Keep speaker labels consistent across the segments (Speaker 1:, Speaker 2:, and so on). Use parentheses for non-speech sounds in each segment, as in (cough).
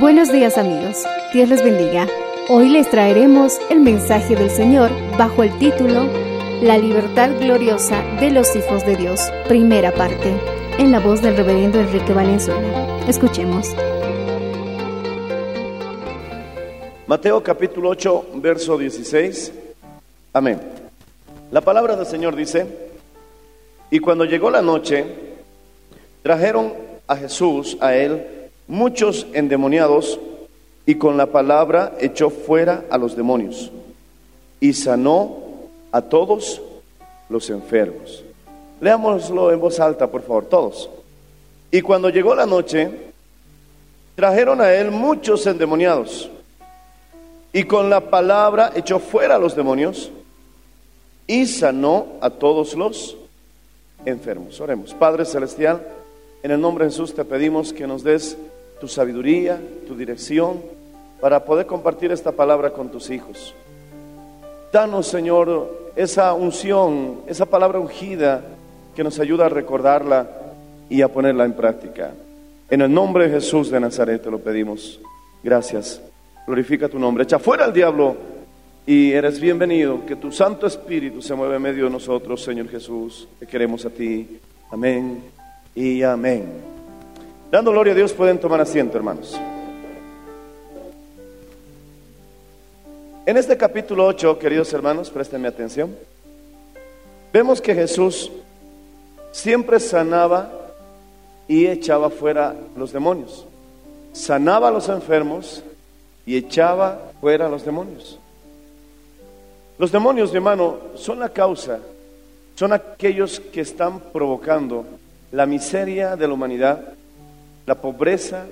Speaker 1: Buenos días amigos, Dios les bendiga. Hoy les traeremos el mensaje del Señor bajo el título La libertad gloriosa de los hijos de Dios, primera parte, en la voz del reverendo Enrique Valenzuela. Escuchemos.
Speaker 2: Mateo capítulo 8, verso 16. Amén. La palabra del Señor dice, y cuando llegó la noche, trajeron a Jesús, a él, muchos endemoniados, y con la palabra echó fuera a los demonios, y sanó a todos los enfermos. Leámoslo en voz alta, por favor, todos. Y cuando llegó la noche, trajeron a él muchos endemoniados, y con la palabra echó fuera a los demonios y sanó a todos los enfermos. Oremos. Padre Celestial, en el nombre de Jesús te pedimos que nos des tu sabiduría, tu dirección, para poder compartir esta palabra con tus hijos. Danos, Señor, esa unción, esa palabra ungida que nos ayuda a recordarla y a ponerla en práctica. En el nombre de Jesús de Nazaret te lo pedimos. Gracias. Glorifica tu nombre. Echa fuera al diablo y eres bienvenido. Que tu Santo Espíritu se mueva en medio de nosotros, Señor Jesús. Te queremos a ti. Amén y amén. Dando gloria a Dios, pueden tomar asiento, hermanos. En este capítulo 8, queridos hermanos, préstenme atención. Vemos que Jesús siempre sanaba y echaba fuera los demonios. Sanaba a los enfermos y echaba fuera a los demonios. Los demonios, mi hermano, son la causa, son aquellos que están provocando la miseria de la humanidad, la pobreza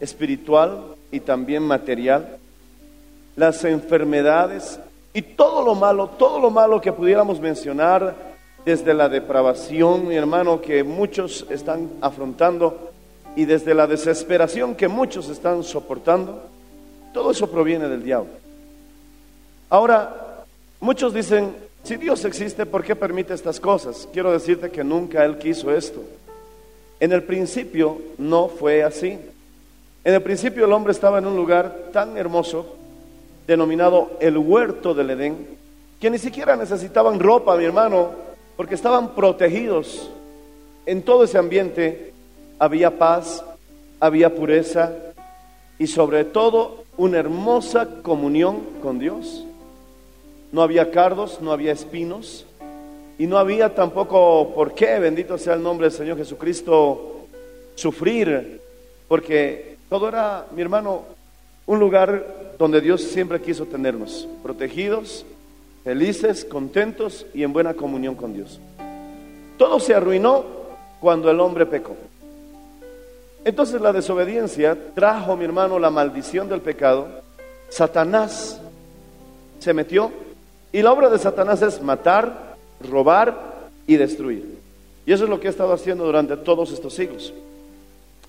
Speaker 2: espiritual y también material, las enfermedades y todo lo malo, todo lo malo que pudiéramos mencionar desde la depravación, mi hermano, que muchos están afrontando y desde la desesperación que muchos están soportando, todo eso proviene del diablo. Ahora, muchos dicen, si Dios existe, ¿por qué permite estas cosas? Quiero decirte que nunca Él quiso esto. En el principio no fue así. En el principio el hombre estaba en un lugar tan hermoso, denominado el huerto del Edén, que ni siquiera necesitaban ropa, mi hermano, porque estaban protegidos. En todo ese ambiente había paz, había pureza y sobre todo una hermosa comunión con Dios. No había cardos, no había espinos y no había tampoco por qué, bendito sea el nombre del Señor Jesucristo, sufrir, porque todo era, mi hermano, un lugar donde Dios siempre quiso tenernos, protegidos, felices, contentos y en buena comunión con Dios. Todo se arruinó cuando el hombre pecó. Entonces la desobediencia trajo, mi hermano, la maldición del pecado. Satanás se metió y la obra de Satanás es matar, robar y destruir. Y eso es lo que ha estado haciendo durante todos estos siglos.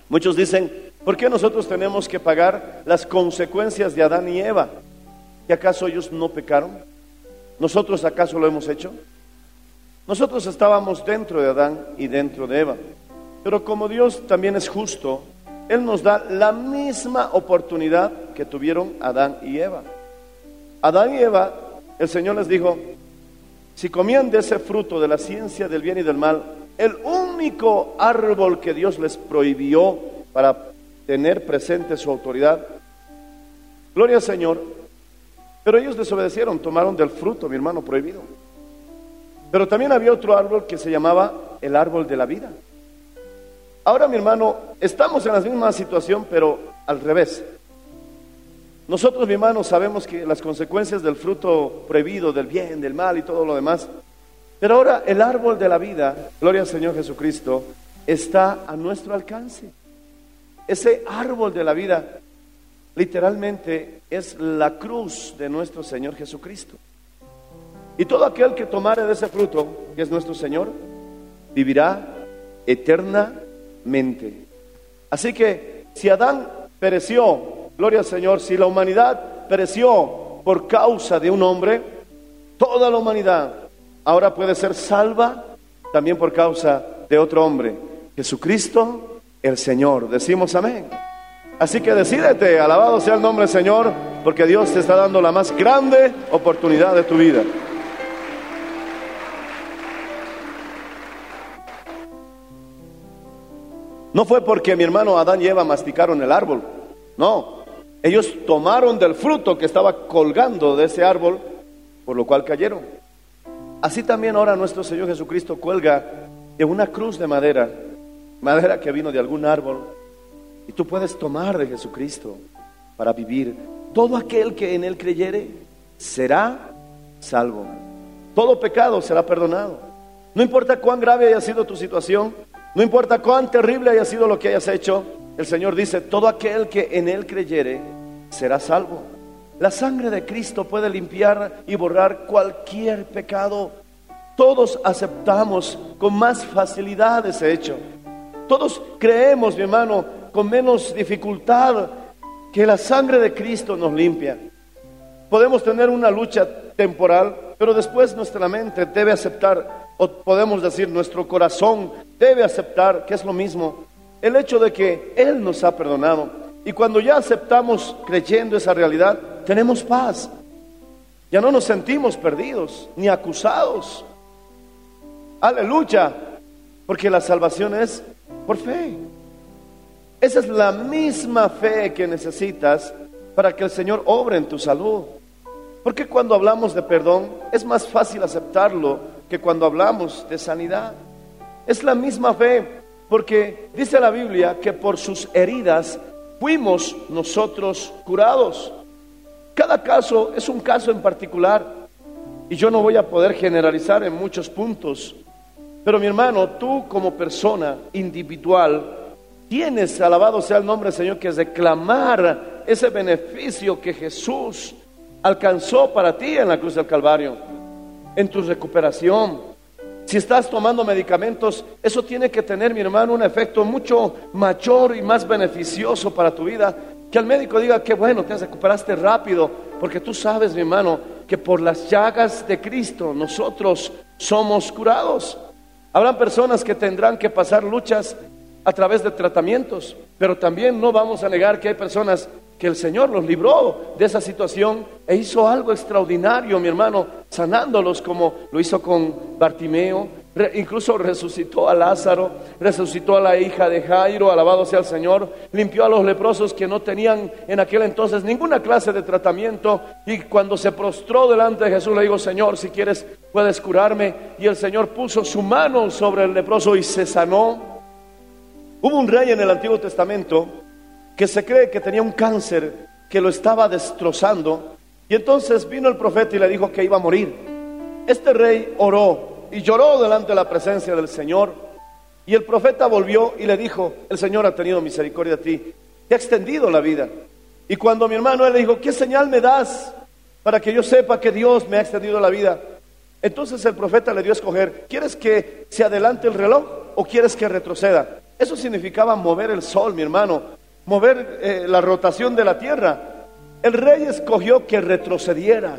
Speaker 2: Muchos dicen, ¿por qué nosotros tenemos que pagar las consecuencias de Adán y Eva? ¿Y acaso ellos no pecaron? ¿Nosotros acaso lo hemos hecho? Nosotros estábamos dentro de Adán y dentro de Eva. Pero como Dios también es justo, Él nos da la misma oportunidad que tuvieron Adán y Eva. Adán y Eva, el Señor les dijo, si comían de ese fruto de la ciencia del bien y del mal, el único árbol que Dios les prohibió para tener presente su autoridad, gloria al Señor, pero ellos desobedecieron, tomaron del fruto, mi hermano, prohibido. Pero también había otro árbol que se llamaba el árbol de la vida. Ahora, mi hermano, estamos en la misma situación, pero al revés. Nosotros, mi hermano, sabemos que las consecuencias del fruto prohibido, del bien, del mal y todo lo demás, pero ahora el árbol de la vida, gloria al Señor Jesucristo, está a nuestro alcance. Ese árbol de la vida literalmente es la cruz de nuestro Señor Jesucristo. Y todo aquel que tomare de ese fruto, que es nuestro Señor, vivirá eternamente. Así que si Adán pereció, gloria al Señor, si la humanidad pereció por causa de un hombre, toda la humanidad ahora puede ser salva también por causa de otro hombre, Jesucristo el Señor. Decimos amén. Así que decídete, alabado sea el nombre del Señor, porque Dios te está dando la más grande oportunidad de tu vida. No fue porque mi hermano Adán y Eva masticaron el árbol, no. Ellos tomaron del fruto que estaba colgando de ese árbol, por lo cual cayeron. Así también ahora nuestro Señor Jesucristo cuelga de una cruz de madera, madera que vino de algún árbol, y tú puedes tomar de Jesucristo para vivir. Todo aquel que en Él creyere será salvo. Todo pecado será perdonado. No importa cuán grave haya sido tu situación, no importa cuán terrible haya sido lo que hayas hecho, el Señor dice, todo aquel que en Él creyere será salvo. La sangre de Cristo puede limpiar y borrar cualquier pecado. Todos aceptamos con más facilidad ese hecho. Todos creemos, mi hermano, con menos dificultad que la sangre de Cristo nos limpia. Podemos tener una lucha temporal, pero después nuestra mente debe aceptar, o podemos decir nuestro corazón debe aceptar, que es lo mismo, el hecho de que Él nos ha perdonado. Y cuando ya aceptamos creyendo esa realidad, tenemos paz. Ya no nos sentimos perdidos ni acusados. Aleluya, porque la salvación es por fe. Esa es la misma fe que necesitas para que el Señor obre en tu salud. Porque cuando hablamos de perdón es más fácil aceptarlo que cuando hablamos de sanidad. Es la misma fe, porque dice la Biblia que por sus heridas fuimos nosotros curados. Cada caso es un caso en particular y yo no voy a poder generalizar en muchos puntos. Pero mi hermano, tú como persona individual tienes, alabado sea el nombre del Señor, que reclamar ese beneficio que Jesús alcanzó para ti en la cruz del Calvario, en tu recuperación. Si estás tomando medicamentos, eso tiene que tener, mi hermano, un efecto mucho mayor y más beneficioso para tu vida. Que el médico diga que bueno, te recuperaste rápido, porque tú sabes, mi hermano, que por las llagas de Cristo nosotros somos curados. Habrán personas que tendrán que pasar luchas a través de tratamientos, pero también no vamos a negar que hay personas que el Señor los libró de esa situación e hizo algo extraordinario, mi hermano, sanándolos como lo hizo con Bartimeo, incluso resucitó a Lázaro, resucitó a la hija de Jairo, alabado sea el Señor, limpió a los leprosos que no tenían en aquel entonces ninguna clase de tratamiento. Y cuando se prostró delante de Jesús le dijo, Señor, si quieres puedes curarme y el Señor puso su mano sobre el leproso y se sanó. Hubo un rey en el Antiguo Testamento que se cree que tenía un cáncer que lo estaba destrozando y entonces vino el profeta y le dijo que iba a morir. Este rey oró y lloró delante de la presencia del Señor y el profeta volvió y le dijo, el Señor ha tenido misericordia de ti, te ha extendido la vida. Y cuando mi hermano él le dijo, ¿qué señal me das para que yo sepa que Dios me ha extendido la vida? Entonces el profeta le dio a escoger, ¿quieres que se adelante el reloj o quieres que retroceda? Eso significaba mover el sol, mi hermano, mover eh, la rotación de la tierra. El rey escogió que retrocediera.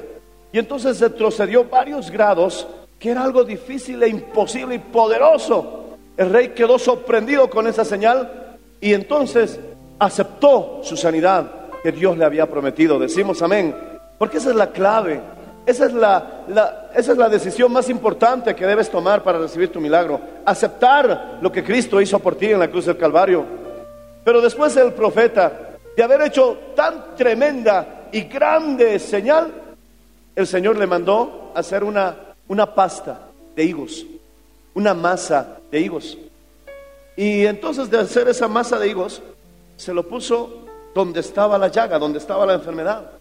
Speaker 2: Y entonces retrocedió varios grados, que era algo difícil e imposible y poderoso. El rey quedó sorprendido con esa señal y entonces aceptó su sanidad que Dios le había prometido. Decimos amén, porque esa es la clave. Esa es la, la- esa es la decisión más importante que debes tomar para recibir tu milagro. Aceptar lo que Cristo hizo por ti en la cruz del Calvario. Pero después el profeta, de haber hecho tan tremenda y grande señal, el Señor le mandó hacer una, una pasta de higos, una masa de higos. Y entonces de hacer esa masa de higos, se lo puso donde estaba la llaga, donde estaba la enfermedad.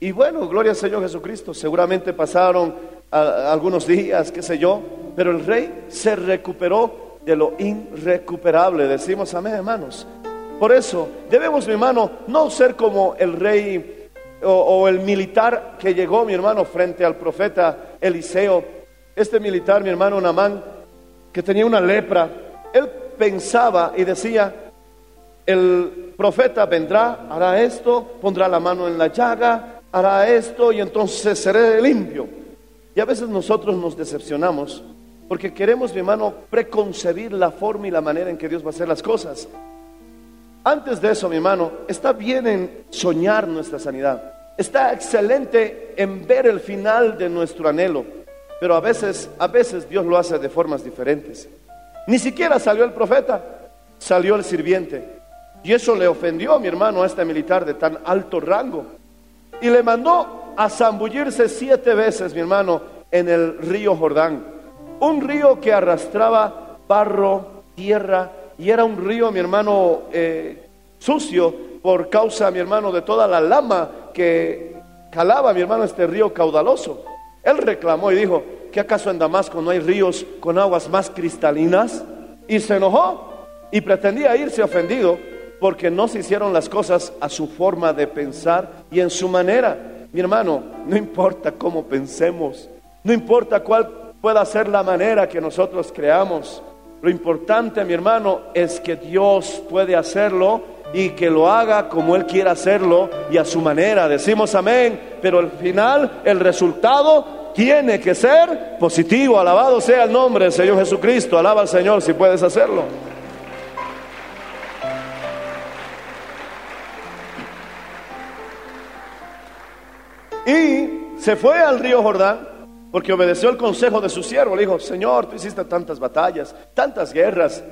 Speaker 2: Y bueno, gloria al Señor Jesucristo. Seguramente pasaron algunos días, qué sé yo, pero el rey se recuperó de lo irrecuperable. Decimos amén, hermanos. Por eso debemos, mi hermano, no ser como el rey o, el militar que llegó, mi hermano, frente al profeta Eliseo. Este militar, mi hermano Namán, que tenía una lepra, él pensaba y decía, el profeta vendrá, hará esto, pondrá la mano en la llaga, hará esto y entonces seré limpio. Y a veces nosotros nos decepcionamos porque queremos, mi hermano, preconcebir la forma y la manera en que Dios va a hacer las cosas. Antes de eso, mi hermano, está bien en soñar nuestra sanidad. Está excelente en ver el final de nuestro anhelo. Pero a veces, a veces Dios lo hace de formas diferentes. Ni siquiera salió el profeta, salió el sirviente. Y eso le ofendió a mi hermano, a este militar de tan alto rango. Y le mandó a zambullirse siete veces, mi hermano, en el río Jordán. Un río que arrastraba barro, tierra, y era un río, mi hermano, eh, sucio por causa, mi hermano, de toda la lama que calaba, mi hermano, este río caudaloso. Él reclamó y dijo, ¿que acaso en Damasco no hay ríos con aguas más cristalinas? Y se enojó y pretendía irse ofendido porque no se hicieron las cosas a su forma de pensar y en su manera. Mi hermano, no importa cómo pensemos, no importa cuál pueda ser la manera que nosotros creamos. Lo importante, mi hermano, es que Dios puede hacerlo y que lo haga como Él quiera hacerlo y a su manera. Decimos amén, pero al final el resultado tiene que ser positivo. Alabado sea el nombre del Señor Jesucristo. Alaba al Señor si puedes hacerlo. Y se fue al río Jordán porque obedeció el consejo de su siervo. Le dijo, Señor, tú hiciste tantas batallas, tantas guerras.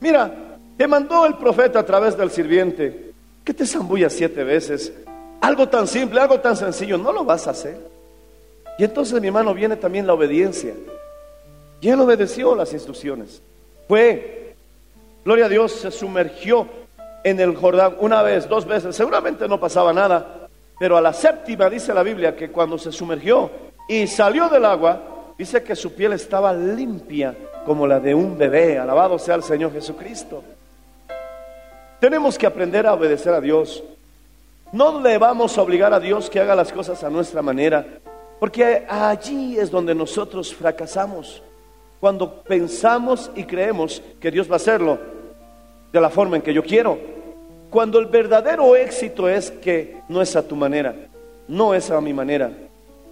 Speaker 2: Mira, te mandó el profeta a través del sirviente que te zambulla siete veces. Algo tan simple, algo tan sencillo, no lo vas a hacer. Y entonces, mi hermano, viene también la obediencia. Y él obedeció las instrucciones. Fue, gloria a Dios, se sumergió en el Jordán una vez, dos veces. Seguramente no pasaba nada. Pero a la séptima dice la Biblia que cuando se sumergió y salió del agua, dice que su piel estaba limpia como la de un bebé. Alabado sea el Señor Jesucristo. Tenemos que aprender a obedecer a Dios. No le vamos a obligar a Dios que haga las cosas a nuestra manera, porque allí es donde nosotros fracasamos. Cuando pensamos y creemos que Dios va a hacerlo de la forma en que yo quiero. Cuando el verdadero éxito es que no es a tu manera, no es a mi manera,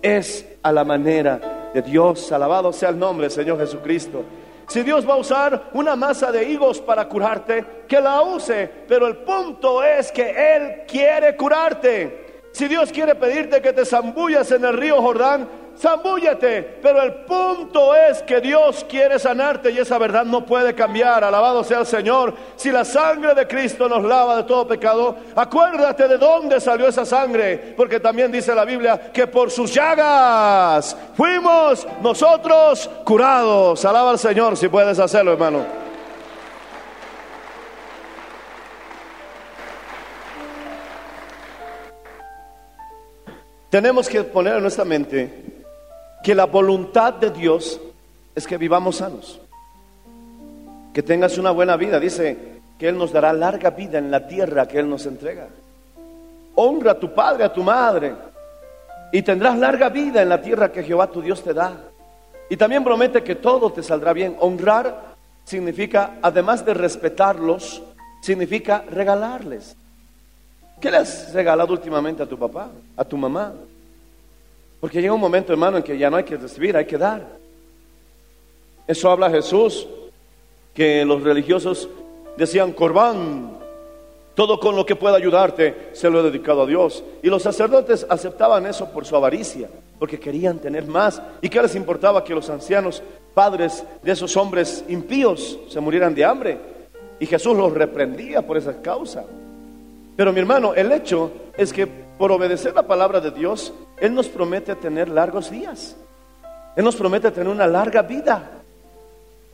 Speaker 2: es a la manera de Dios. Alabado sea el nombre Señor Jesucristo. Si Dios va a usar una masa de higos para curarte, que la use, pero el punto es que Él quiere curarte. Si Dios quiere pedirte que te zambullas en el río Jordán, zambúllate, pero el punto es que Dios quiere sanarte y esa verdad no puede cambiar. Alabado sea el Señor. Si la sangre de Cristo nos lava de todo pecado, acuérdate de dónde salió esa sangre, porque también dice la Biblia que por sus llagas fuimos nosotros curados. Alaba al Señor si puedes hacerlo, hermano. Tenemos que poner en nuestra mente que la voluntad de Dios es que vivamos sanos, que tengas una buena vida. Dice que Él nos dará larga vida en la tierra que Él nos entrega. Honra a tu padre, a tu madre, y tendrás larga vida en la tierra que Jehová tu Dios te da. Y también promete que todo te saldrá bien. Honrar significa, además de respetarlos, significa regalarles. ¿Qué le has regalado últimamente a tu papá, a tu mamá? Porque llega un momento, hermano, en que ya no hay que recibir, hay que dar. Eso habla Jesús, que los religiosos decían, Corbán, todo con lo que pueda ayudarte se lo he dedicado a Dios. Y los sacerdotes aceptaban eso por su avaricia, porque querían tener más. ¿Y qué les importaba que los ancianos padres de esos hombres impíos se murieran de hambre? Y Jesús los reprendía por esa causa. Pero mi hermano, el hecho es que por obedecer la palabra de Dios, Él nos promete tener largos días. Él nos promete tener una larga vida.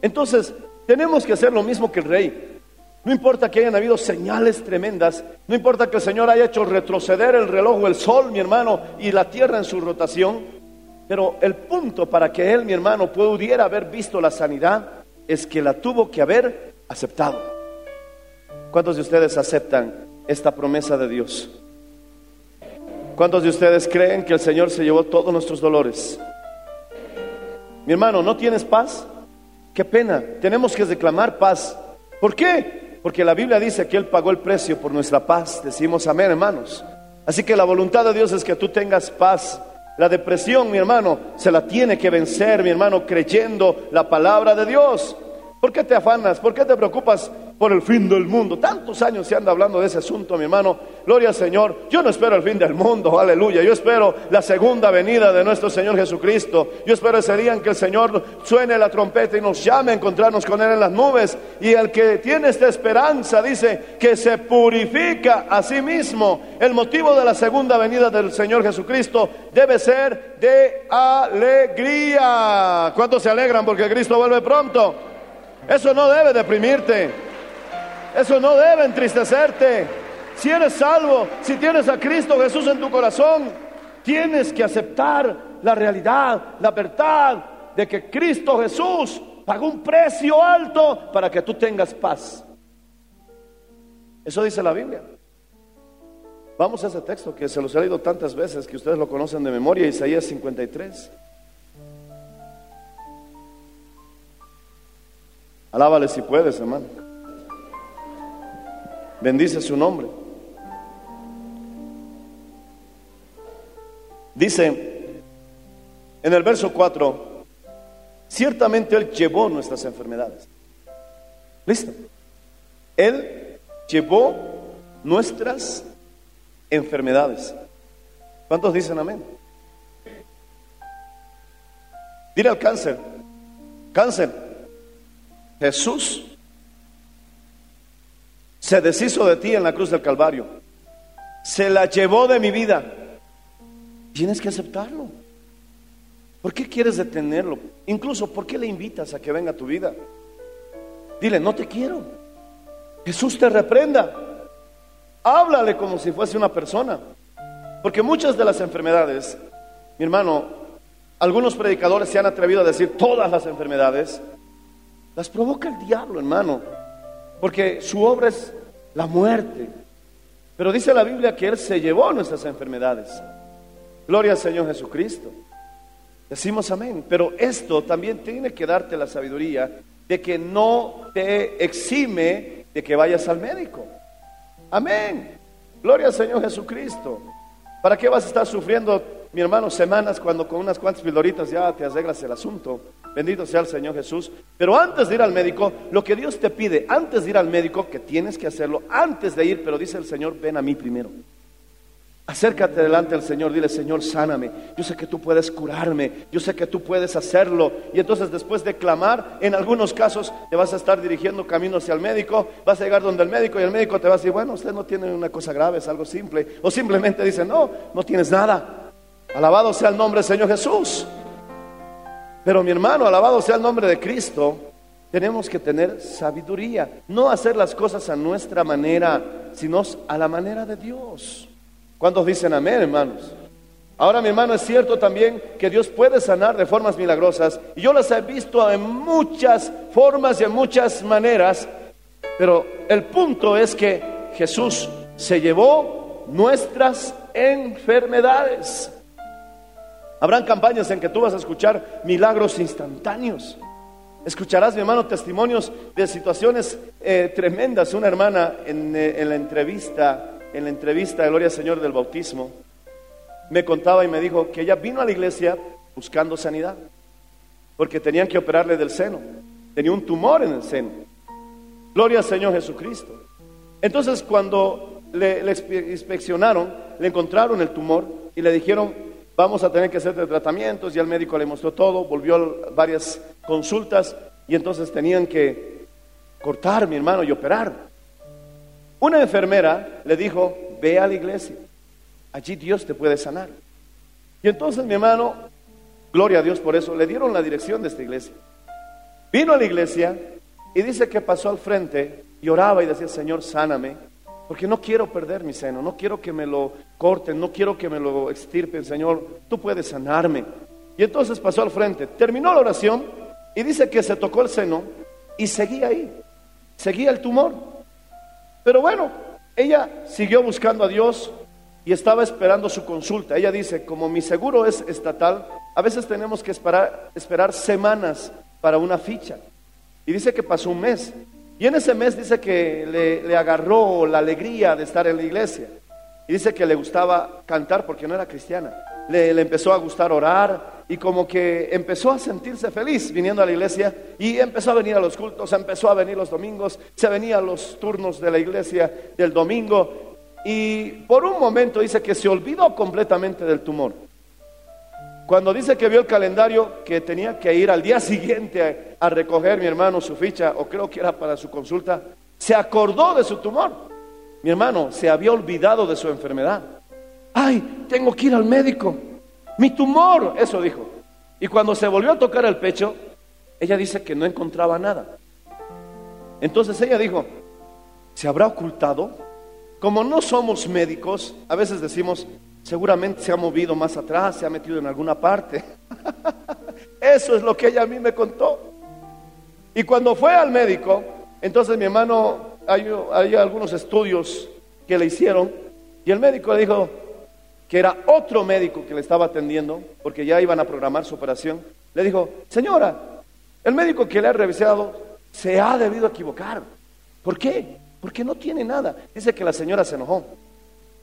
Speaker 2: Entonces, tenemos que hacer lo mismo que el rey. No importa que hayan habido señales tremendas, no importa que el Señor haya hecho retroceder el reloj o el sol, mi hermano, y la tierra en su rotación, pero el punto para que él, mi hermano, pudiera haber visto la sanidad es que la tuvo que haber aceptado. ¿Cuántos de ustedes aceptan esta promesa de Dios? ¿Cuántos de ustedes creen que el Señor se llevó todos nuestros dolores? Mi hermano, ¿no tienes paz? Qué pena, tenemos que reclamar paz. ¿Por qué? Porque la Biblia dice que Él pagó el precio por nuestra paz. Decimos amén, hermanos. Así que la voluntad de Dios es que tú tengas paz. La depresión, mi hermano, se la tiene que vencer, mi hermano, creyendo la palabra de Dios. ¿Por qué te afanas? ¿Por qué te preocupas por el fin del mundo? Tantos años se anda hablando de ese asunto, mi hermano. Gloria al Señor. Yo no espero el fin del mundo, aleluya. Yo espero la segunda venida de nuestro Señor Jesucristo. Yo espero ese día en que el Señor suene la trompeta y nos llame a encontrarnos con Él en las nubes. Y el que tiene esta esperanza dice que se purifica a sí mismo. El motivo de la segunda venida del Señor Jesucristo debe ser de alegría. ¿Cuántos se alegran porque Cristo vuelve pronto? Eso no debe deprimirte. Eso no debe entristecerte. Si eres salvo, si tienes a Cristo Jesús en tu corazón, tienes que aceptar la realidad, la verdad de que Cristo Jesús pagó un precio alto para que tú tengas paz. Eso dice la Biblia. Vamos a ese texto que se los he leído tantas veces que ustedes lo conocen de memoria, Isaías 53. Alábale si puedes, hermano. Bendice su nombre. Dice en el verso 4, ciertamente Él llevó nuestras enfermedades. ¿Listo? Él llevó nuestras enfermedades. ¿Cuántos dicen amén? Dile al cáncer, cáncer, Jesús se deshizo de ti en la cruz del Calvario. Se la llevó de mi vida. Tienes que aceptarlo. ¿Por qué quieres detenerlo? Incluso, ¿por qué le invitas a que venga a tu vida? Dile, no te quiero. Jesús te reprenda. Háblale como si fuese una persona. Porque muchas de las enfermedades, mi hermano, algunos predicadores se han atrevido a decir todas las enfermedades, las provoca el diablo, hermano. Porque su obra es la muerte. Pero dice la Biblia que Él se llevó nuestras enfermedades. Gloria al Señor Jesucristo. Decimos amén. Pero esto también tiene que darte la sabiduría de que no te exime de que vayas al médico. Amén. Gloria al Señor Jesucristo. ¿Para qué vas a estar sufriendo, mi hermano, semanas cuando con unas cuantas pildoritas ya te arreglas el asunto? Bendito sea el Señor Jesús. Pero antes de ir al médico, lo que Dios te pide, antes de ir al médico, que tienes que hacerlo, antes de ir, pero dice el Señor, ven a mí primero. Acércate delante del Señor, dile, Señor, sáname. Yo sé que tú puedes curarme, yo sé que tú puedes hacerlo. Y entonces después de clamar, en algunos casos te vas a estar dirigiendo camino hacia el médico, vas a llegar donde el médico y el médico te va a decir, bueno, usted no tiene una cosa grave, es algo simple. O simplemente dice, no, no tienes nada. Alabado sea el nombre del Señor Jesús. Pero mi hermano, alabado sea el nombre de Cristo, tenemos que tener sabiduría, no hacer las cosas a nuestra manera, sino a la manera de Dios. ¿Cuántos dicen amén, hermanos? Ahora, mi hermano, es cierto también que Dios puede sanar de formas milagrosas, y yo las he visto en muchas formas y en muchas maneras, pero el punto es que Jesús se llevó nuestras enfermedades. Habrán campañas en que tú vas a escuchar milagros instantáneos. Escucharás, mi hermano, testimonios de situaciones eh, tremendas. Una hermana en, eh, en, la entrevista, en la entrevista Gloria al Señor del bautismo, me contaba y me dijo que ella vino a la iglesia buscando sanidad, porque tenían que operarle del seno. Tenía un tumor en el seno. Gloria al Señor Jesucristo. Entonces cuando le, le inspe- inspeccionaron, le encontraron el tumor y le dijeron, vamos a tener que hacerte tratamientos, y el médico le mostró todo, volvió a varias consultas y entonces tenían que cortar, mi hermano, y operar. Una enfermera le dijo, ve a la iglesia, allí Dios te puede sanar. Y entonces mi hermano, gloria a Dios por eso, le dieron la dirección de esta iglesia. Vino a la iglesia y dice que pasó al frente y oraba y decía, Señor, sáname, porque no quiero perder mi seno, no quiero que me lo corten, no quiero que me lo extirpen, Señor, tú puedes sanarme. Y entonces pasó al frente, terminó la oración y dice que se tocó el seno y seguía ahí, seguía el tumor. Pero bueno, ella siguió buscando a Dios y estaba esperando su consulta. Ella dice, como mi seguro es estatal, a veces tenemos que esperar, esperar semanas para una ficha. Y dice que pasó un mes. Y en ese mes dice que le, le agarró la alegría de estar en la iglesia. Y dice que le gustaba cantar porque no era cristiana. Le, le empezó a gustar orar y como que empezó a sentirse feliz viniendo a la iglesia y empezó a venir a los cultos, empezó a venir los domingos, se venía a los turnos de la iglesia del domingo y por un momento dice que se olvidó completamente del tumor. Cuando dice que vio el calendario que tenía que ir al día siguiente a, recoger mi hermano su ficha, o creo que era para su consulta, se acordó de su tumor. Mi hermano se había olvidado de su enfermedad. Ay, tengo que ir al médico. Mi tumor, eso dijo. Y cuando se volvió a tocar el pecho, ella dice que no encontraba nada. Entonces ella dijo, ¿se habrá ocultado? Como no somos médicos, a veces decimos, seguramente se ha movido más atrás, se ha metido en alguna parte. (laughs) Eso es lo que ella a mí me contó. Y cuando fue al médico, entonces mi hermano, hay, hay algunos estudios que le hicieron, y el médico le dijo que era otro médico que le estaba atendiendo, porque ya iban a programar su operación. Le dijo, señora, el médico que le ha revisado se ha debido equivocar. ¿Por qué? Porque no tiene nada. Dice que la señora se enojó.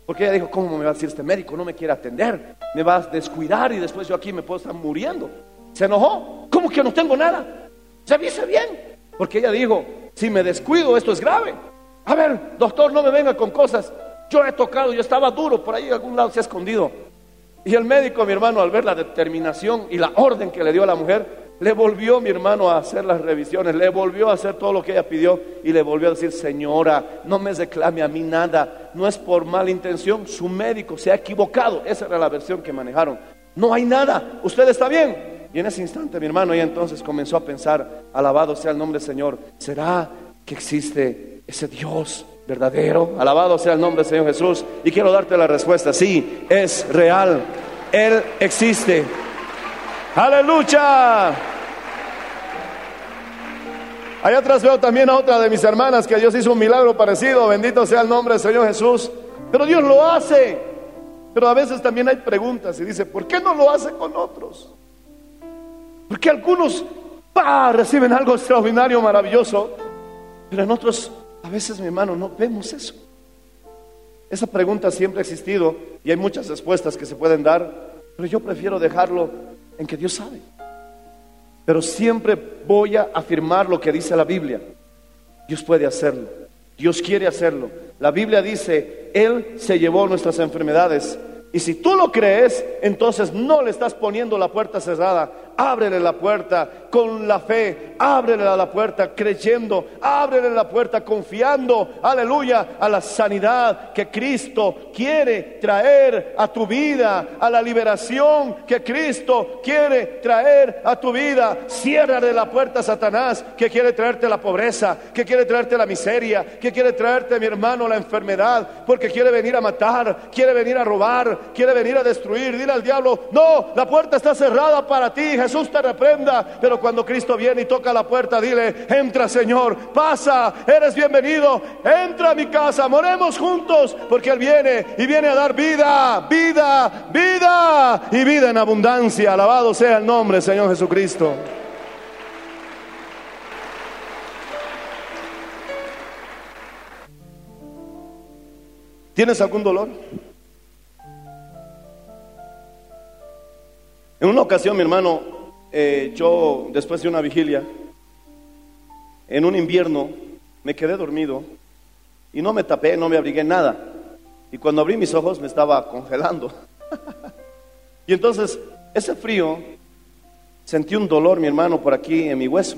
Speaker 2: Porque ella dijo, ¿cómo me va a decir este médico? No me quiere atender. Me va a descuidar y después yo aquí me puedo estar muriendo. Se enojó. ¿Cómo que no tengo nada? Se avise bien. Porque ella dijo, si me descuido esto es grave. A ver, doctor, no me venga con cosas. Yo he tocado, yo estaba duro, por ahí en algún lado se ha escondido. Y el médico, mi hermano, al ver la determinación y la orden que le dio a la mujer, le volvió mi hermano a hacer las revisiones, le volvió a hacer todo lo que ella pidió y le volvió a decir, señora, no me reclame a mí nada, no es por mala intención, su médico se ha equivocado, esa era la versión que manejaron, no hay nada, usted está bien. Y en ese instante mi hermano ella entonces comenzó a pensar, alabado sea el nombre del Señor, ¿será que existe ese Dios verdadero? Alabado sea el nombre del Señor Jesús. Y quiero darte la respuesta, sí, es real, Él existe. Aleluya. Allá atrás veo también a otra de mis hermanas que Dios hizo un milagro parecido. Bendito sea el nombre del Señor Jesús. Pero Dios lo hace. Pero a veces también hay preguntas y dice, ¿por qué no lo hace con otros? Porque algunos reciben algo extraordinario, maravilloso, pero en otros, a veces, mi hermano, no vemos eso. Esa pregunta siempre ha existido y hay muchas respuestas que se pueden dar, pero yo prefiero dejarlo en que Dios sabe. Pero siempre voy a afirmar lo que dice la Biblia. Dios puede hacerlo. Dios quiere hacerlo. La Biblia dice, Él se llevó nuestras enfermedades. Y si tú lo crees, entonces no le estás poniendo la puerta cerrada. Ábrele la puerta con la fe. Ábrele la puerta creyendo. Ábrele la puerta confiando. Aleluya. A la sanidad que Cristo quiere traer a tu vida. A la liberación que Cristo quiere traer a tu vida. Ciérrale la puerta a Satanás que quiere traerte la pobreza. Que quiere traerte la miseria. Que quiere traerte, mi hermano, la enfermedad. Porque quiere venir a matar. Quiere venir a robar quiere venir a destruir. Dile al diablo, no, la puerta está cerrada para ti. Jesús te reprenda. Pero cuando Cristo viene y toca la puerta, dile, entra Señor, pasa, eres bienvenido. Entra a mi casa, moremos juntos, porque Él viene y viene a dar vida, vida, vida y vida en abundancia. Alabado sea el nombre, Señor Jesucristo. ¿Tienes algún dolor? En una ocasión, mi hermano, eh, yo después de una vigilia, en un invierno, me quedé dormido y no me tapé, no me abrigué nada. Y cuando abrí mis ojos me estaba congelando. (laughs) y entonces, ese frío, sentí un dolor, mi hermano, por aquí en mi hueso.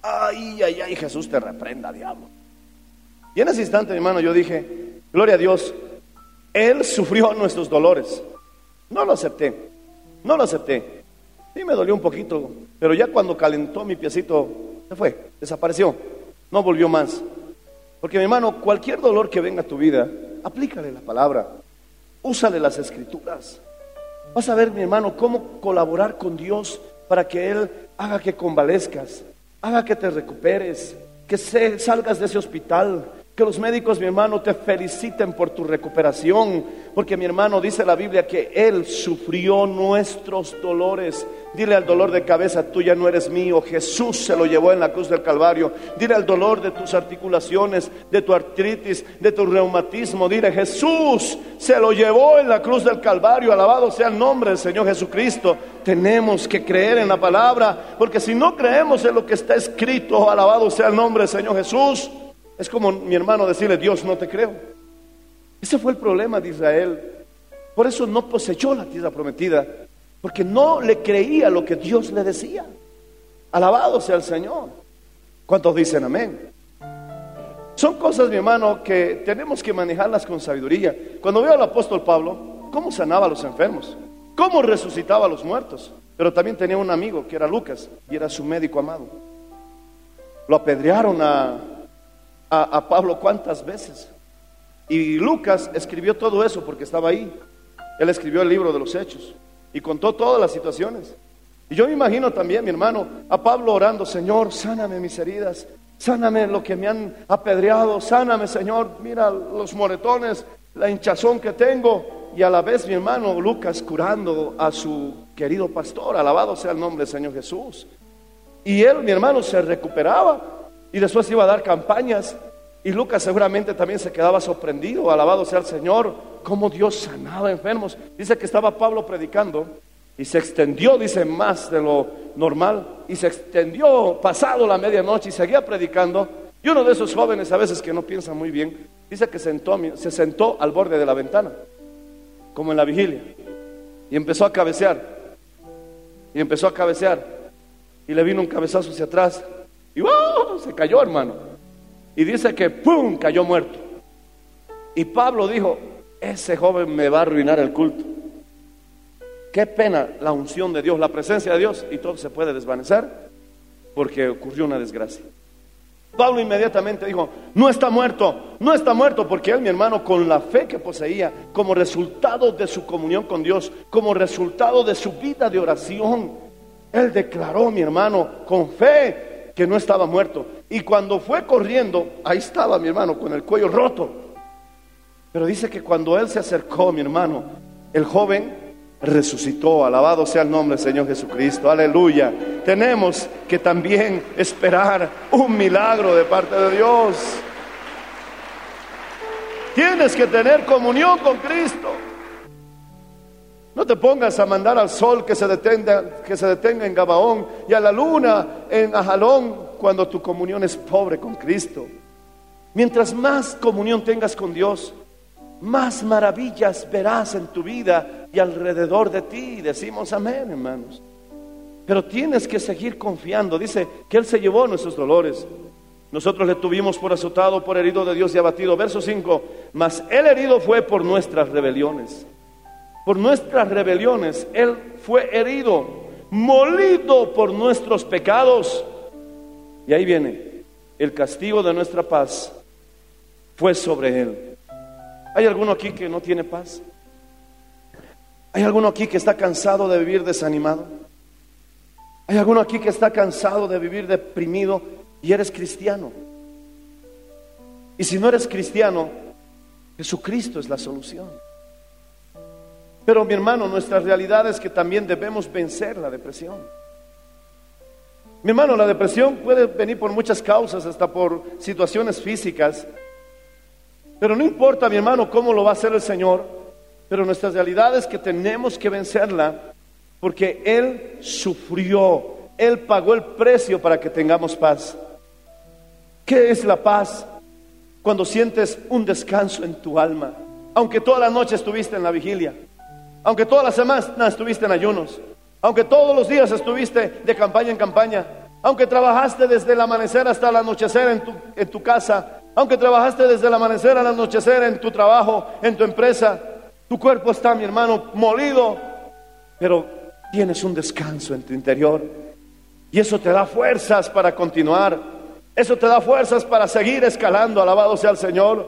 Speaker 2: Ay, ay, ay, Jesús te reprenda, diablo. Y en ese instante, mi hermano, yo dije, gloria a Dios, Él sufrió nuestros dolores. No lo acepté, no lo acepté. Sí me dolió un poquito, pero ya cuando calentó mi piecito, se fue, desapareció, no volvió más. Porque mi hermano, cualquier dolor que venga a tu vida, aplícale la palabra, úsale las escrituras. Vas a ver, mi hermano, cómo colaborar con Dios para que Él haga que convalezcas, haga que te recuperes, que salgas de ese hospital, que los médicos, mi hermano, te feliciten por tu recuperación, porque mi hermano dice la Biblia que Él sufrió nuestros dolores. Dile al dolor de cabeza, tú ya no eres mío, Jesús se lo llevó en la cruz del Calvario. Dile al dolor de tus articulaciones, de tu artritis, de tu reumatismo, dile, Jesús se lo llevó en la cruz del Calvario, alabado sea el nombre del Señor Jesucristo. Tenemos que creer en la palabra, porque si no creemos en lo que está escrito, alabado sea el nombre del Señor Jesús, es como mi hermano decirle, Dios, no te creo. Ese fue el problema de Israel. Por eso no poseyó la tierra prometida, porque no le creía lo que Dios le decía. Alabado sea el Señor. ¿Cuántos dicen amén? Son cosas, mi hermano, que tenemos que manejarlas con sabiduría. Cuando veo al apóstol Pablo, cómo sanaba a los enfermos, cómo resucitaba a los muertos, pero también tenía un amigo que era Lucas y era su médico amado. Lo apedrearon a, a, Pablo cuántas veces. Y Lucas escribió todo eso porque estaba ahí. Él escribió el libro de los hechos y contó todas las situaciones. Y yo me imagino también, mi hermano, a Pablo orando, Señor, sáname mis heridas, sáname lo que me han apedreado, sáname, Señor, mira los moretones, la hinchazón que tengo. Y a la vez, mi hermano Lucas curando a su querido pastor, alabado sea el nombre del Señor Jesús. Y él, mi hermano, se recuperaba y después iba a dar campañas. Y Lucas seguramente también se quedaba sorprendido, alabado sea el Señor, cómo Dios sanaba enfermos. Dice que estaba Pablo predicando y se extendió, dice, más de lo normal. Y se extendió pasado la medianoche y seguía predicando. Y uno de esos jóvenes, a veces que no piensa muy bien, dice que sentó, se sentó al borde de la ventana, como en la vigilia, y empezó a cabecear. Y empezó a cabecear. Y le vino un cabezazo hacia atrás. Y ¡wow! se cayó, hermano. Y dice que ¡pum! cayó muerto. Y Pablo dijo, ese joven me va a arruinar el culto. Qué pena la unción de Dios, la presencia de Dios, y todo se puede desvanecer porque ocurrió una desgracia. Pablo inmediatamente dijo, no está muerto, no está muerto, porque él, mi hermano, con la fe que poseía, como resultado de su comunión con Dios, como resultado de su vida de oración, él declaró, mi hermano, con fe que no estaba muerto. Y cuando fue corriendo, ahí estaba mi hermano con el cuello roto. Pero dice que cuando él se acercó, mi hermano, el joven resucitó. Alabado sea el nombre del Señor Jesucristo. Aleluya. Tenemos que también esperar un milagro de parte de Dios. Tienes que tener comunión con Cristo. No te pongas a mandar al sol que se detenga, que se detenga en Gabaón y a la luna en Ajalón cuando tu comunión es pobre con Cristo. Mientras más comunión tengas con Dios, más maravillas verás en tu vida y alrededor de ti. Decimos amén, hermanos. Pero tienes que seguir confiando. Dice que Él se llevó nuestros dolores. Nosotros le tuvimos por azotado, por herido de Dios y abatido. Verso 5. Mas el herido fue por nuestras rebeliones. Por nuestras rebeliones. Él fue herido, molido por nuestros pecados. Y ahí viene. El castigo de nuestra paz fue sobre Él. ¿Hay alguno aquí que no tiene paz? ¿Hay alguno aquí que está cansado de vivir desanimado? ¿Hay alguno aquí que está cansado de vivir deprimido y eres cristiano? Y si no eres cristiano, Jesucristo es la solución. Pero mi hermano, nuestra realidad es que también debemos vencer la depresión. Mi hermano, la depresión puede venir por muchas causas, hasta por situaciones físicas. Pero no importa, mi hermano, cómo lo va a hacer el Señor, pero nuestra realidad es que tenemos que vencerla Porque Él sufrió, Él pagó el precio para que tengamos paz. ¿Qué es la paz? Cuando sientes un descanso en tu alma, aunque toda la noche estuviste en la vigilia, aunque toda la semana estuviste en ayunos, aunque todos los días estuviste de campaña en campaña, aunque trabajaste desde el amanecer hasta el anochecer en tu, en tu casa, aunque trabajaste desde el amanecer al anochecer en tu trabajo, en tu empresa, tu cuerpo está, mi hermano, molido, pero tienes un descanso en tu interior. Y eso te da fuerzas para continuar. Eso te da fuerzas para seguir escalando, alabado sea el Señor.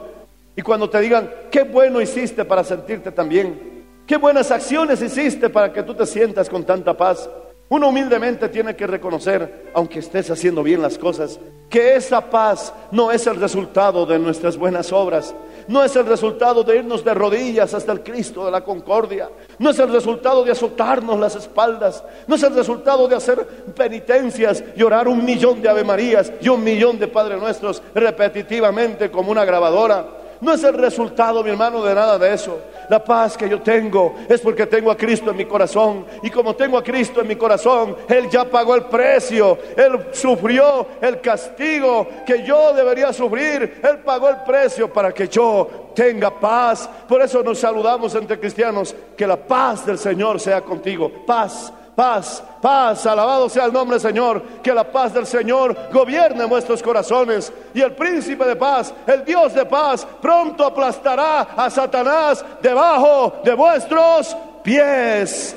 Speaker 2: Y cuando te digan, qué bueno hiciste para sentirte tan bien, qué buenas acciones hiciste para que tú te sientas con tanta paz. Uno humildemente tiene que reconocer, aunque estés haciendo bien las cosas, que esa paz no es el resultado de nuestras buenas obras, no es el resultado de irnos de rodillas hasta el Cristo de la concordia, no es el resultado de azotarnos las espaldas, no es el resultado de hacer penitencias y orar un millón de Ave Marías y un millón de Padre Nuestros repetitivamente como una grabadora. No es el resultado, mi hermano, de nada de eso. La paz que yo tengo es porque tengo a Cristo en mi corazón. Y como tengo a Cristo en mi corazón, Él ya pagó el precio. Él sufrió el castigo que yo debería sufrir. Él pagó el precio para que yo tenga paz. Por eso nos saludamos entre cristianos. Que la paz del Señor sea contigo. Paz paz, paz, alabado sea el nombre del Señor, que la paz del Señor gobierne vuestros corazones y el príncipe de paz, el Dios de paz, pronto aplastará a Satanás debajo de vuestros pies.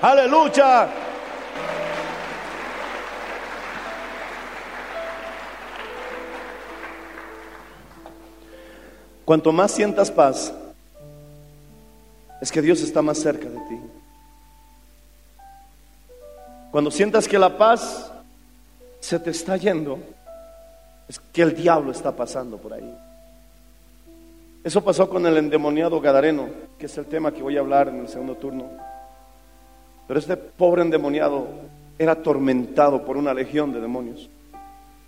Speaker 2: Aleluya. Cuanto más sientas paz, es que Dios está más cerca de ti. Cuando sientas que la paz se te está yendo, es que el diablo está pasando por ahí. Eso pasó con el endemoniado Gadareno, que es el tema que voy a hablar en el segundo turno. Pero este pobre endemoniado era atormentado por una legión de demonios.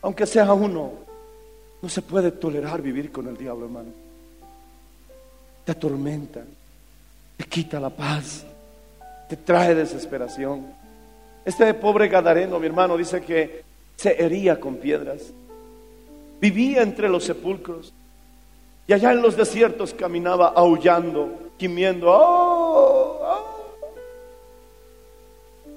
Speaker 2: Aunque sea uno, no se puede tolerar vivir con el diablo, hermano. Te atormenta, te quita la paz, te trae desesperación. Este pobre Gadareno, mi hermano, dice que se hería con piedras. Vivía entre los sepulcros. Y allá en los desiertos caminaba aullando, gimiendo. ¡Oh! ¡Oh!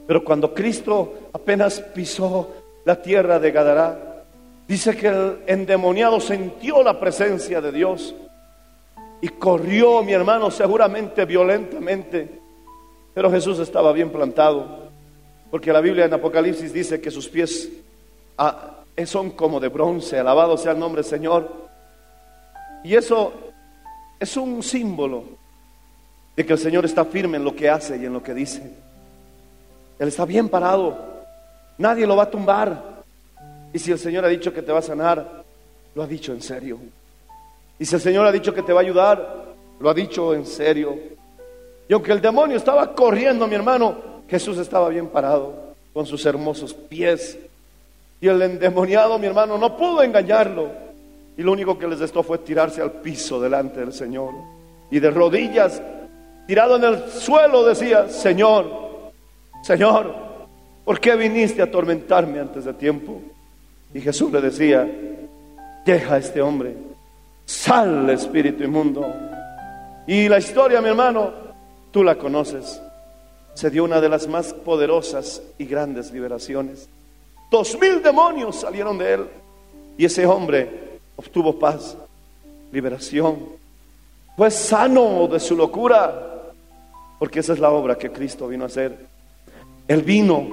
Speaker 2: Pero cuando Cristo apenas pisó la tierra de Gadará, dice que el endemoniado sintió la presencia de Dios y corrió, mi hermano, seguramente violentamente. Pero Jesús estaba bien plantado. Porque la Biblia en Apocalipsis dice que sus pies ah, son como de bronce, alabado sea el nombre del Señor. Y eso es un símbolo de que el Señor está firme en lo que hace y en lo que dice. Él está bien parado, nadie lo va a tumbar. Y si el Señor ha dicho que te va a sanar, lo ha dicho en serio. Y si el Señor ha dicho que te va a ayudar, lo ha dicho en serio. Y aunque el demonio estaba corriendo, mi hermano, Jesús estaba bien parado con sus hermosos pies. Y el endemoniado, mi hermano, no pudo engañarlo. Y lo único que les restó fue tirarse al piso delante del Señor. Y de rodillas, tirado en el suelo, decía, Señor, Señor, ¿por qué viniste a atormentarme antes de tiempo? Y Jesús le decía, deja a este hombre, sal espíritu inmundo. Y la historia, mi hermano, tú la conoces se dio una de las más poderosas y grandes liberaciones. Dos mil demonios salieron de él y ese hombre obtuvo paz, liberación. Fue sano de su locura, porque esa es la obra que Cristo vino a hacer. Él vino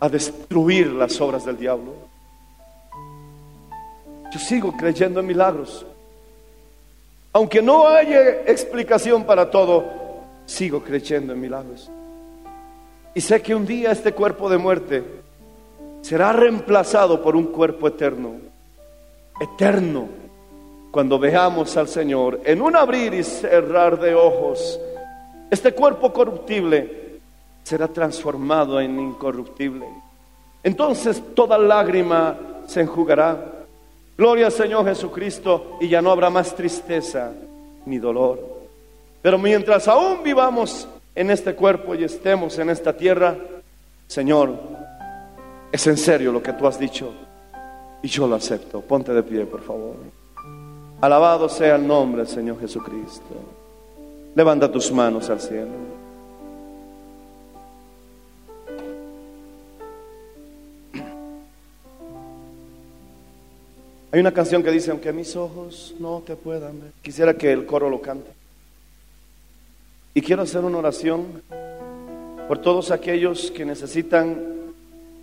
Speaker 2: a destruir las obras del diablo. Yo sigo creyendo en milagros. Aunque no haya explicación para todo, sigo creyendo en milagros. Y sé que un día este cuerpo de muerte será reemplazado por un cuerpo eterno. Eterno. Cuando veamos al Señor en un abrir y cerrar de ojos, este cuerpo corruptible será transformado en incorruptible. Entonces toda lágrima se enjugará. Gloria al Señor Jesucristo y ya no habrá más tristeza ni dolor. Pero mientras aún vivamos en este cuerpo y estemos en esta tierra, Señor, es en serio lo que tú has dicho y yo lo acepto. Ponte de pie, por favor. Alabado sea el nombre del Señor Jesucristo. Levanta tus manos al cielo. Hay una canción que dice, aunque mis ojos no te puedan ver. Quisiera que el coro lo cante. Y quiero hacer una oración por todos aquellos que necesitan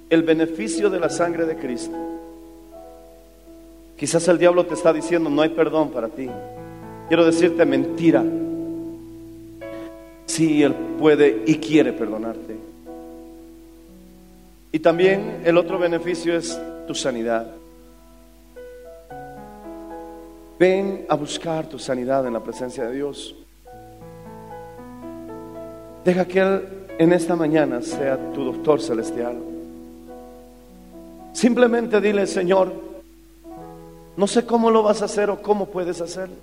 Speaker 2: el beneficio de la sangre de Cristo. Quizás el diablo te está diciendo, no hay perdón para ti. Quiero decirte mentira. Sí, Él puede y quiere perdonarte. Y también el otro beneficio es tu sanidad. Ven a buscar tu sanidad en la presencia de Dios. Deja que Él en esta mañana sea tu doctor celestial. Simplemente dile, Señor, no sé cómo lo vas a hacer o cómo puedes hacerlo.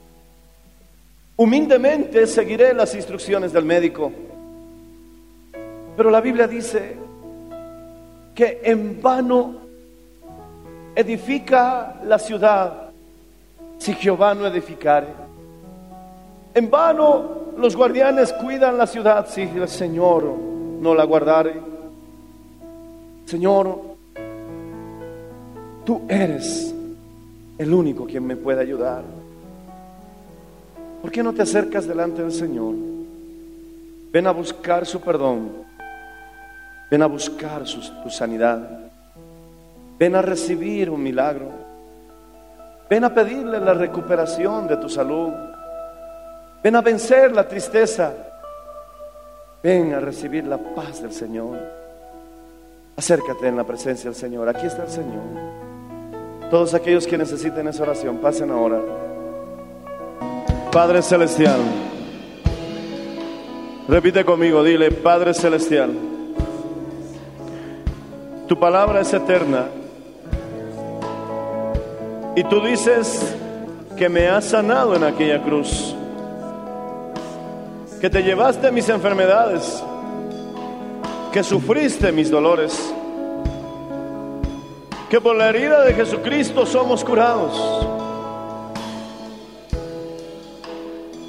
Speaker 2: Humildemente seguiré las instrucciones del médico. Pero la Biblia dice que en vano edifica la ciudad si Jehová no edificare. En vano los guardianes cuidan la ciudad si el Señor no la guardare. Señor, tú eres el único quien me puede ayudar. ¿Por qué no te acercas delante del Señor? Ven a buscar su perdón. Ven a buscar su, sanidad. Ven a recibir un milagro. Ven a pedirle la recuperación de tu salud. Ven a vencer la tristeza. Ven a recibir la paz del Señor. Acércate en la presencia del Señor. Aquí está el Señor. Todos aquellos que necesiten esa oración, pasen ahora. Padre Celestial. Repite conmigo, dile, Padre Celestial. Tu palabra es eterna y tú dices que me has sanado en aquella cruz, que te llevaste mis enfermedades, que sufriste mis dolores, que por la herida de Jesucristo somos curados.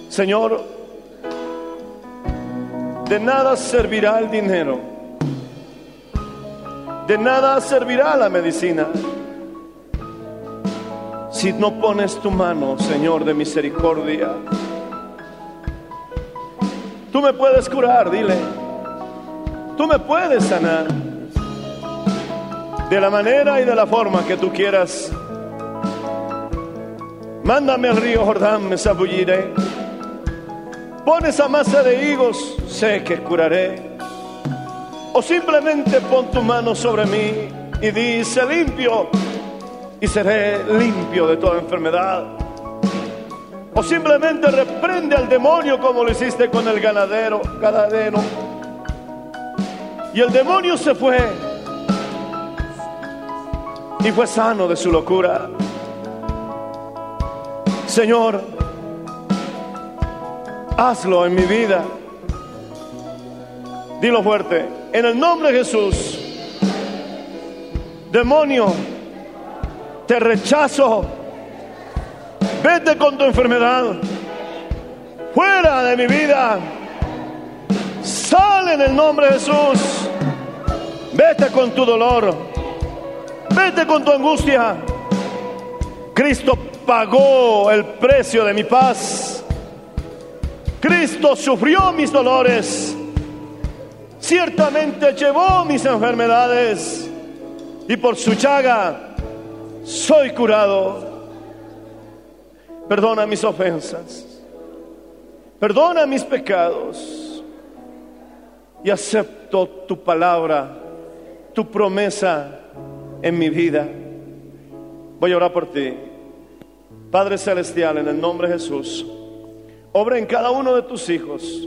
Speaker 2: Señor, de nada servirá el dinero, de nada servirá la medicina si no pones tu mano, Señor de misericordia. Tú me puedes curar, dile. Tú me puedes sanar. De la manera y de la forma que tú quieras. Mándame al río Jordán, me zabulliré. Pon esa masa de higos, sé que curaré. O simplemente pon tu mano sobre mí y dice limpio y seré limpio de toda enfermedad. O simplemente reprende al demonio como lo hiciste con el ganadero, ganadero. Y el demonio se fue y fue sano de su locura. Señor, hazlo en mi vida. Dilo fuerte, en el nombre de Jesús, demonio, te rechazo. Vete con tu enfermedad. Fuera de mi vida. Sale en el nombre de Jesús. Vete con tu dolor. Vete con tu angustia. Cristo pagó el precio de mi paz. Cristo sufrió mis dolores. Ciertamente llevó mis enfermedades. Y por su llaga soy curado. Perdona mis ofensas. Perdona mis pecados. Y acepto tu palabra, tu promesa en mi vida. Voy a orar por ti. Padre Celestial, en el nombre de Jesús, obra en cada uno de tus hijos.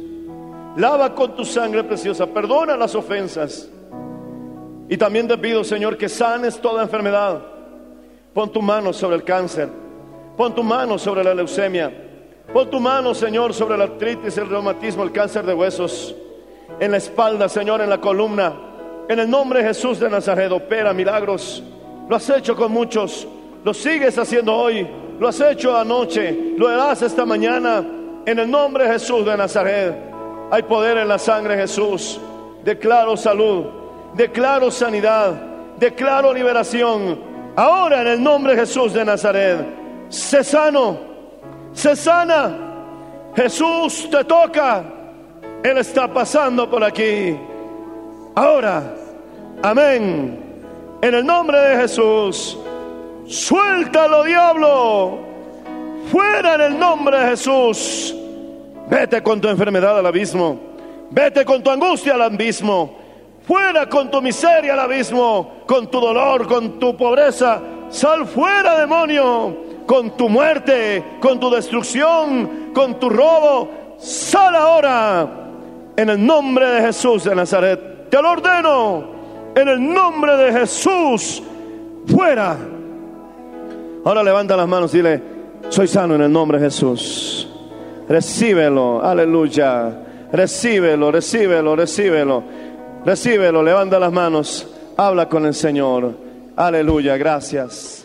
Speaker 2: Lava con tu sangre preciosa. Perdona las ofensas. Y también te pido, Señor, que sanes toda enfermedad Pon tu mano sobre el cáncer. Pon tu mano sobre la leucemia. Pon tu mano, Señor, sobre la artritis, el reumatismo, el cáncer de huesos. en la espalda, Señor, en la columna. En el nombre de Jesús de Nazaret, opera milagros. Lo has hecho con muchos, lo sigues haciendo hoy, lo has hecho anoche, lo harás esta mañana. En el nombre de Jesús de Nazaret, hay poder en la sangre Jesús. Declaro salud, declaro sanidad, declaro liberación. Ahora en el nombre de Jesús de Nazaret, sé sano, sé sana. Jesús te toca. Él está pasando por aquí. Ahora, amén. En el nombre de Jesús, suéltalo, diablo. Fuera en el nombre de Jesús. Vete con tu enfermedad al abismo. Vete con tu angustia al abismo. Fuera con tu miseria al abismo. Con tu dolor, con tu pobreza. Sal fuera, demonio. Con tu muerte, con tu destrucción, con tu robo. Sal ahora. En el nombre de Jesús de Nazaret. Te lo ordeno. En el nombre de Jesús. Fuera. Ahora levanta las manos y dile, soy sano en el nombre de Jesús. Recíbelo, aleluya. Recíbelo, recíbelo, recíbelo. Recíbelo, levanta las manos. Habla con el Señor. Aleluya, gracias.